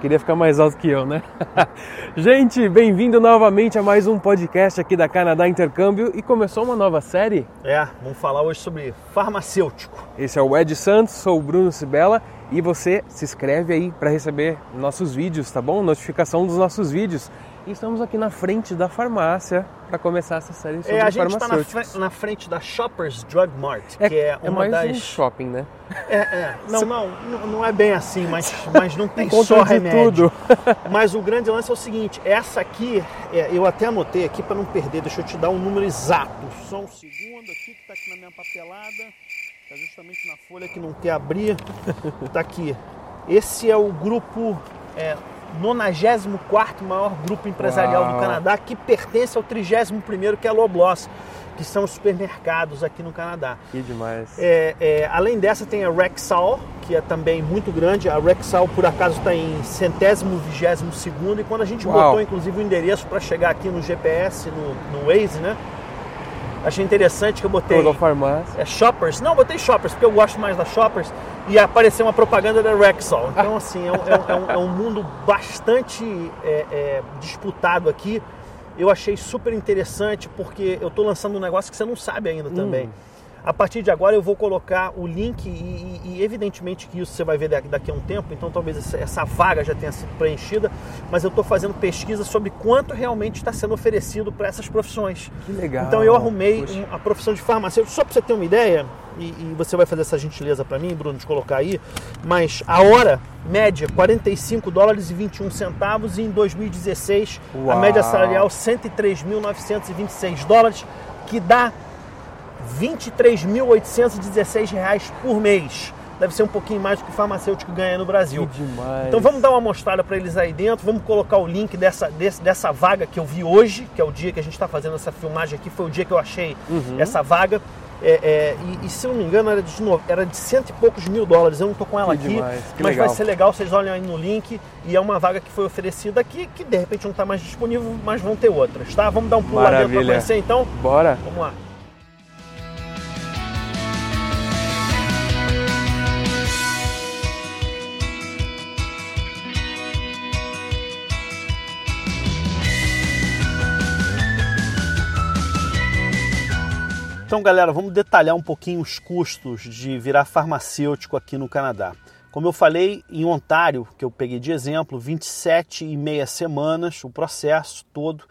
Queria ficar mais alto que eu, né? Gente, bem-vindo novamente a mais um podcast aqui da Canadá Intercâmbio e começou uma nova série. É, vamos falar hoje sobre farmacêutico. Esse é o Ed Santos, sou o Bruno Sibela e você se inscreve aí para receber nossos vídeos, tá bom? Notificação dos nossos vídeos. E estamos aqui na frente da farmácia para começar essa série sobre É, a gente está na, fre- na frente da Shoppers Drug Mart, É, que é é uma mais das. um shopping, né? É, é. Não, não, não, é bem assim, mas, mas não tem só remédio. tudo. Mas o grande lance é o seguinte: essa aqui, é, eu até anotei aqui para não perder, deixa eu te dar um número exato. Só um segundo aqui, que está aqui na minha papelada. Está justamente na folha que não quer abrir. Está aqui. Esse é o grupo. É, 94 maior grupo empresarial Uau. do Canadá, que pertence ao 31º, que é a Loblaws, que são os supermercados aqui no Canadá. Que demais. É, é, além dessa tem a Rexall, que é também muito grande. A Rexall, por acaso, está em centésimo, vigésimo segundo. E quando a gente Uau. botou, inclusive, o endereço para chegar aqui no GPS, no, no Waze, né? Achei interessante que eu botei a farmácia. é, Shoppers. Não, botei Shoppers, porque eu gosto mais da Shoppers. E apareceu uma propaganda da Rexall. Então, assim, é um, é um- é um- é um mundo bastante é, é, disputado aqui. Eu achei super interessante, porque eu estou lançando um negócio que você não sabe ainda também. A partir de agora eu vou colocar o link e, e- evidentemente que isso você vai ver daqui, a um tempo, então talvez essa, vaga já tenha sido preenchida, mas eu estou fazendo pesquisa sobre quanto realmente está sendo oferecido para essas profissões. Que legal. Então eu arrumei Poxa. um- a profissão de farmacêutico, só para você ter uma ideia, e, e você vai fazer essa gentileza para mim, Bruno, de colocar aí, mas a hora média 45 dólares e 21 centavos e em 2016 a Uau. média salarial 103.926 dólares, que dá 23.816 reais por mês. Deve ser um pouquinho mais do que o farmacêutico ganha no Brasil. Que demais. Então vamos dar uma mostrada para eles aí dentro, vamos colocar o link dessa, desse- dessa vaga que eu vi hoje, que é o dia que a gente está fazendo essa filmagem aqui, foi o dia que eu achei Uhum. essa vaga. É, é, e, e se eu não me engano era de, no- era de cento e poucos mil dólares, eu não tô com ela Que aqui, demais, mas legal. vai ser legal, vocês olhem aí no link e é uma vaga que foi oferecida aqui, que de repente não está mais disponível, mas vão ter outras, tá? Vamos dar um pulo lá dentro para conhecer então? Bora. Vamos lá. Então, galera, vamos detalhar um pouquinho os custos de virar farmacêutico aqui no Canadá. Como eu falei, em Ontário, que eu peguei de exemplo, 27 e meia semanas, o processo todo,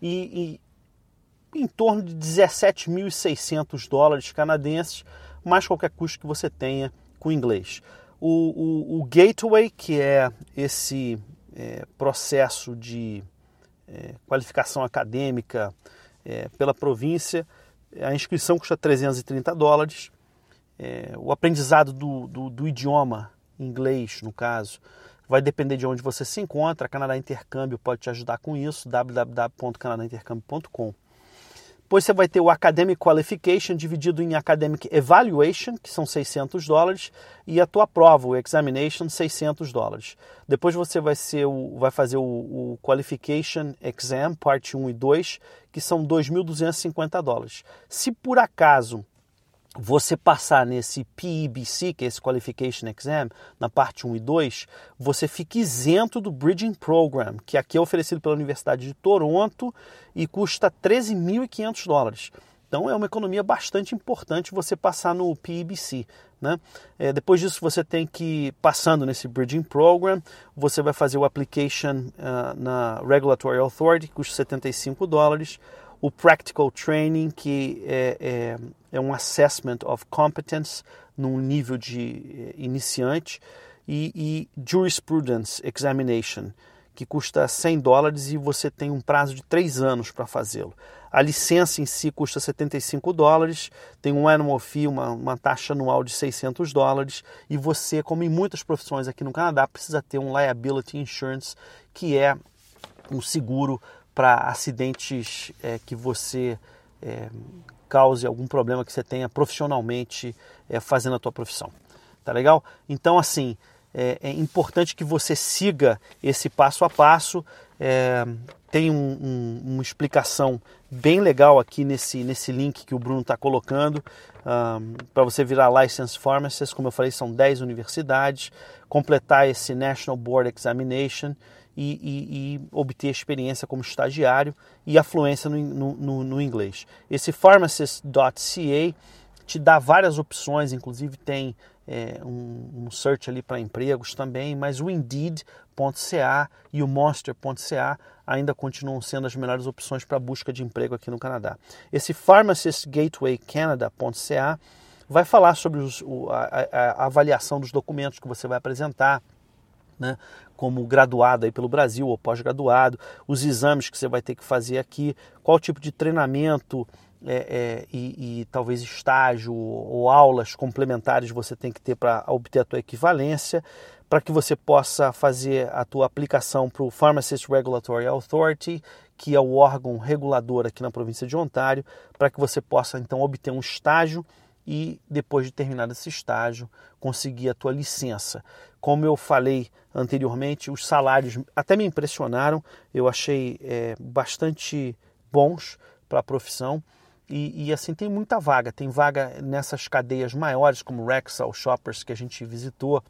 e, e em torno de 17.600 dólares canadenses, mais qualquer custo que você tenha com inglês. O, o- o Gateway, que é esse é, processo de é, qualificação acadêmica é, pela província, a inscrição custa 330 dólares. É, o aprendizado do, do, do idioma inglês, no caso, vai depender de onde você se encontra. A Canadá Intercâmbio pode te ajudar com isso, www.canadaintercâmbio.com. Depois você vai ter o Academic Qualification dividido em Academic Evaluation, que são 600 dólares, e a tua prova, o Examination, 600 dólares. Depois você vai, ser o, vai fazer o, o Qualification Exam, parte 1 e 2, que são 2.250 dólares. Se por acaso você passar nesse PEBC, que é esse Qualification Exam, na parte 1 e 2, você fica isento do Bridging Program, que aqui é oferecido pela Universidade de Toronto e custa 13.500 dólares. Então é uma economia bastante importante você passar no PEBC. Né? É, depois disso você tem que, passando nesse Bridging Program, você vai fazer o Application ah, na Regulatory Authority, que custa 75 dólares o Practical Training, que é, é, é um Assessment of Competence num nível de eh, iniciante, e, e Jurisprudence Examination, que custa 100 dólares e você tem um prazo de 3 anos para fazê-lo. A licença em si custa 75 dólares, tem um annual fee, uma, uma taxa anual de 600 dólares, e você, como em muitas profissões aqui no Canadá, precisa ter um Liability Insurance, que é um seguro para acidentes é, que você é, cause algum problema que você tenha profissionalmente é, fazendo a tua profissão. Tá legal? Então, assim, é, é importante que você siga esse passo a passo. É, tem um, um, uma explicação bem legal aqui nesse, nesse link que o Bruno está colocando. Um, para você virar License Pharmacist, como eu falei, são 10 universidades, completar esse National Board Examination e, e, e obter experiência como estagiário e afluência no, no, no, no inglês. Esse pharmacist.ca te dá várias opções, inclusive tem é, um, um, search ali para empregos também, mas o Indeed.ca e o Monster.ca ainda continuam sendo as melhores opções para busca de emprego aqui no Canadá. Esse PharmacistGatewayCanada.ca vai falar sobre os, a, a, a avaliação dos documentos que você vai apresentar, né, como graduado aí pelo Brasil ou pós-graduado, os exames que você vai ter que fazer aqui, qual tipo de treinamento é, é, e, e, talvez estágio ou aulas complementares você tem que ter para obter a tua equivalência, para que você possa fazer a tua aplicação para o Pharmacist Regulatory Authority, que é o órgão regulador aqui na província de Ontário, para que você possa então obter um estágio e depois de terminar esse estágio conseguir a tua licença. Como eu falei anteriormente, os salários até me impressionaram, eu achei é, bastante bons para a profissão. E, e, assim tem muita vaga, tem vaga nessas cadeias maiores como Rexall, Shoppers que a gente visitou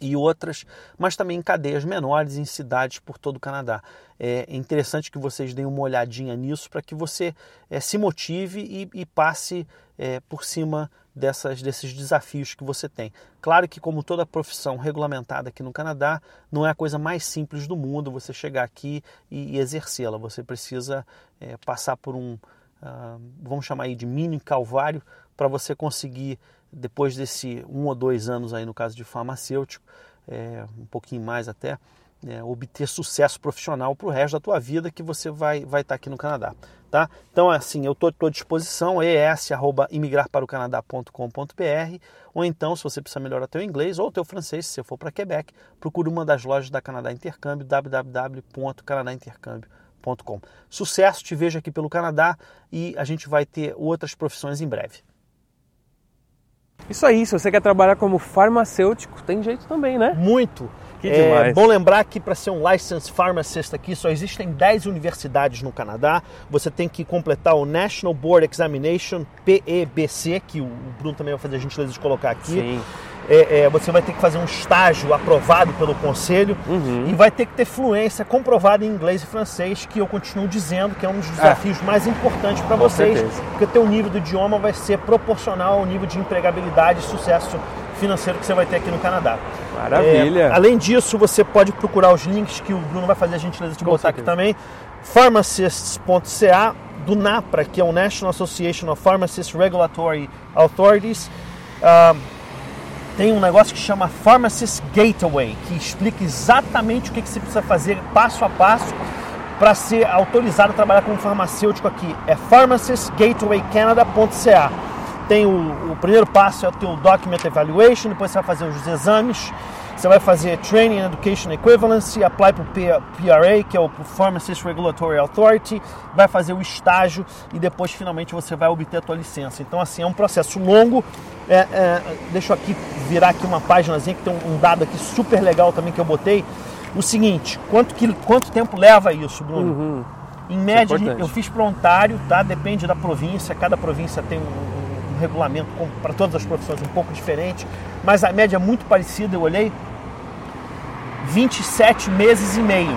e outras, mas também em cadeias menores em cidades por todo o Canadá. É interessante que vocês deem uma olhadinha nisso para que você é, se motive e, e passe é, por cima dessas, desses desafios que você tem. Claro que, como toda profissão regulamentada aqui no Canadá, não é a coisa mais simples do mundo você chegar aqui e, e exercê-la. Você precisa é, passar por um, vamos chamar aí de mini calvário, para você conseguir, depois desse um ou dois anos aí no caso de farmacêutico, é, um pouquinho mais até, é, obter sucesso profissional para o resto da tua vida que você vai estar vai tá aqui no Canadá. Tá? Então, assim, eu estou à disposição, es.imigrarparocanadá.com.br ou então, se você precisar melhorar teu inglês ou teu francês, se você for para Quebec, procure uma das lojas da Canadá Intercâmbio, www.canadaintercâmbio.com. Sucesso, te vejo aqui pelo Canadá e a gente vai ter outras profissões em breve. Isso aí, se você quer trabalhar como farmacêutico, tem jeito também, né? Muito. Que é demais. bom lembrar que para ser um licensed pharmacist aqui só existem 10 universidades no Canadá. Você tem que completar o National Board Examination, PEBC, que o Bruno também vai fazer a gentileza de colocar aqui. Sim. É, é, você vai ter que fazer um estágio aprovado pelo conselho uhum. e vai ter que ter fluência comprovada em inglês e francês, que eu continuo dizendo que é um dos desafios mais importantes para vocês, certeza. porque teu nível do idioma vai ser proporcional ao nível de empregabilidade e sucesso financeiro que você vai ter aqui no Canadá. Maravilha! É, além disso, você pode procurar os links que o Bruno vai fazer a gentileza de Com botar certeza. aqui também. Pharmacists.ca, do NAPRA, que é o National Association of Pharmacist Regulatory Authorities. Uh, tem um negócio que chama Pharmacist Gateway, que explica exatamente o que, você precisa fazer passo a passo para ser autorizado a trabalhar como farmacêutico aqui. É pharmacistgatewaycanada.ca. Tem o, o, primeiro passo é o document evaluation, depois você vai fazer os exames, você vai fazer Training and Education Equivalency, apply para o PRA, que é o Pharmacist Regulatory Authority, vai fazer o estágio e depois finalmente você vai obter a tua licença. Então assim, é um processo longo. É, é, deixa eu aqui virar aqui uma páginazinha que tem um dado aqui super legal também que eu botei. O seguinte, quanto, que, quanto tempo leva isso, Bruno? Uhum. Em média, é eu fiz para Ontário, tá? Depende da província, cada província tem um, um regulamento para todas as profissões um pouco diferente, mas a média é muito parecida, eu olhei, 27 meses e meio.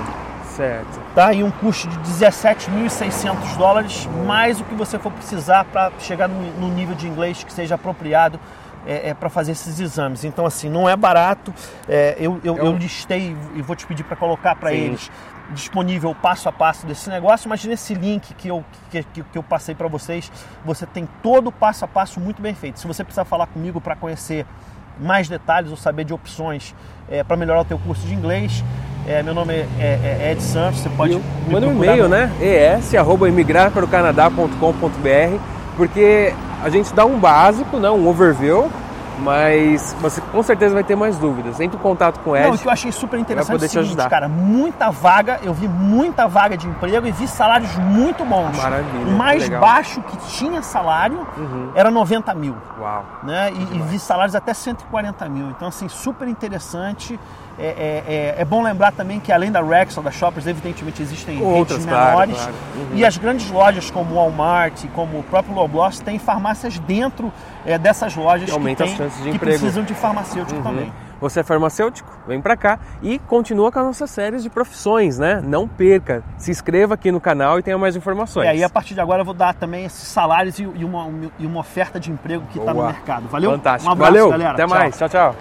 Certo. Tá? E um custo de 17.600 dólares, mais o que você for precisar para chegar no, nível de inglês que seja apropriado é, é para fazer esses exames. Então, assim, não é barato. É, eu, eu, eu, eu, listei e vou te pedir para colocar para eles disponível passo a passo desse negócio, mas nesse link que eu, que, que eu passei para vocês, você tem todo o passo a passo muito bem feito. Se você precisar falar comigo para conhecer mais detalhes ou saber de opções é, para melhorar o teu curso de inglês, é, meu nome é, é, é Ed Santos, você pode. Manda um e-mail, no... né? es.imigrarparocanadá.com.br, porque a gente dá um básico, né? um overview, mas você com certeza vai ter mais dúvidas. Entre em contato com o Ed. Não, o que eu achei super interessante é o seguinte, ajudar. cara, muita vaga, eu vi muita vaga de emprego e vi salários muito bons. Maravilha. O mais legal. baixo que tinha salário Uhum. era 90 mil. Uau. Né? E, e vi salários até 140 mil. Então, assim, super interessante. É, é- é- é bom lembrar também que além da Rexall, da Shoppers, evidentemente existem Outras, redes claro, menores. claro. Uhum. E as grandes lojas como o Walmart, como o próprio Loblaws, têm farmácias dentro é, dessas lojas Que que, chances de que precisam de farmacêutico Uhum. também. Você é farmacêutico? Vem pra cá e continua com as nossas séries de profissões, né? Não perca. Se inscreva aqui no canal e tenha mais informações. E aí, a partir de agora, eu vou dar também esses salários e, e uma, e uma oferta de emprego que está no mercado. Valeu? Fantástico. Um abraço, Valeu. galera. Até Tchau. mais. Tchau, tchau.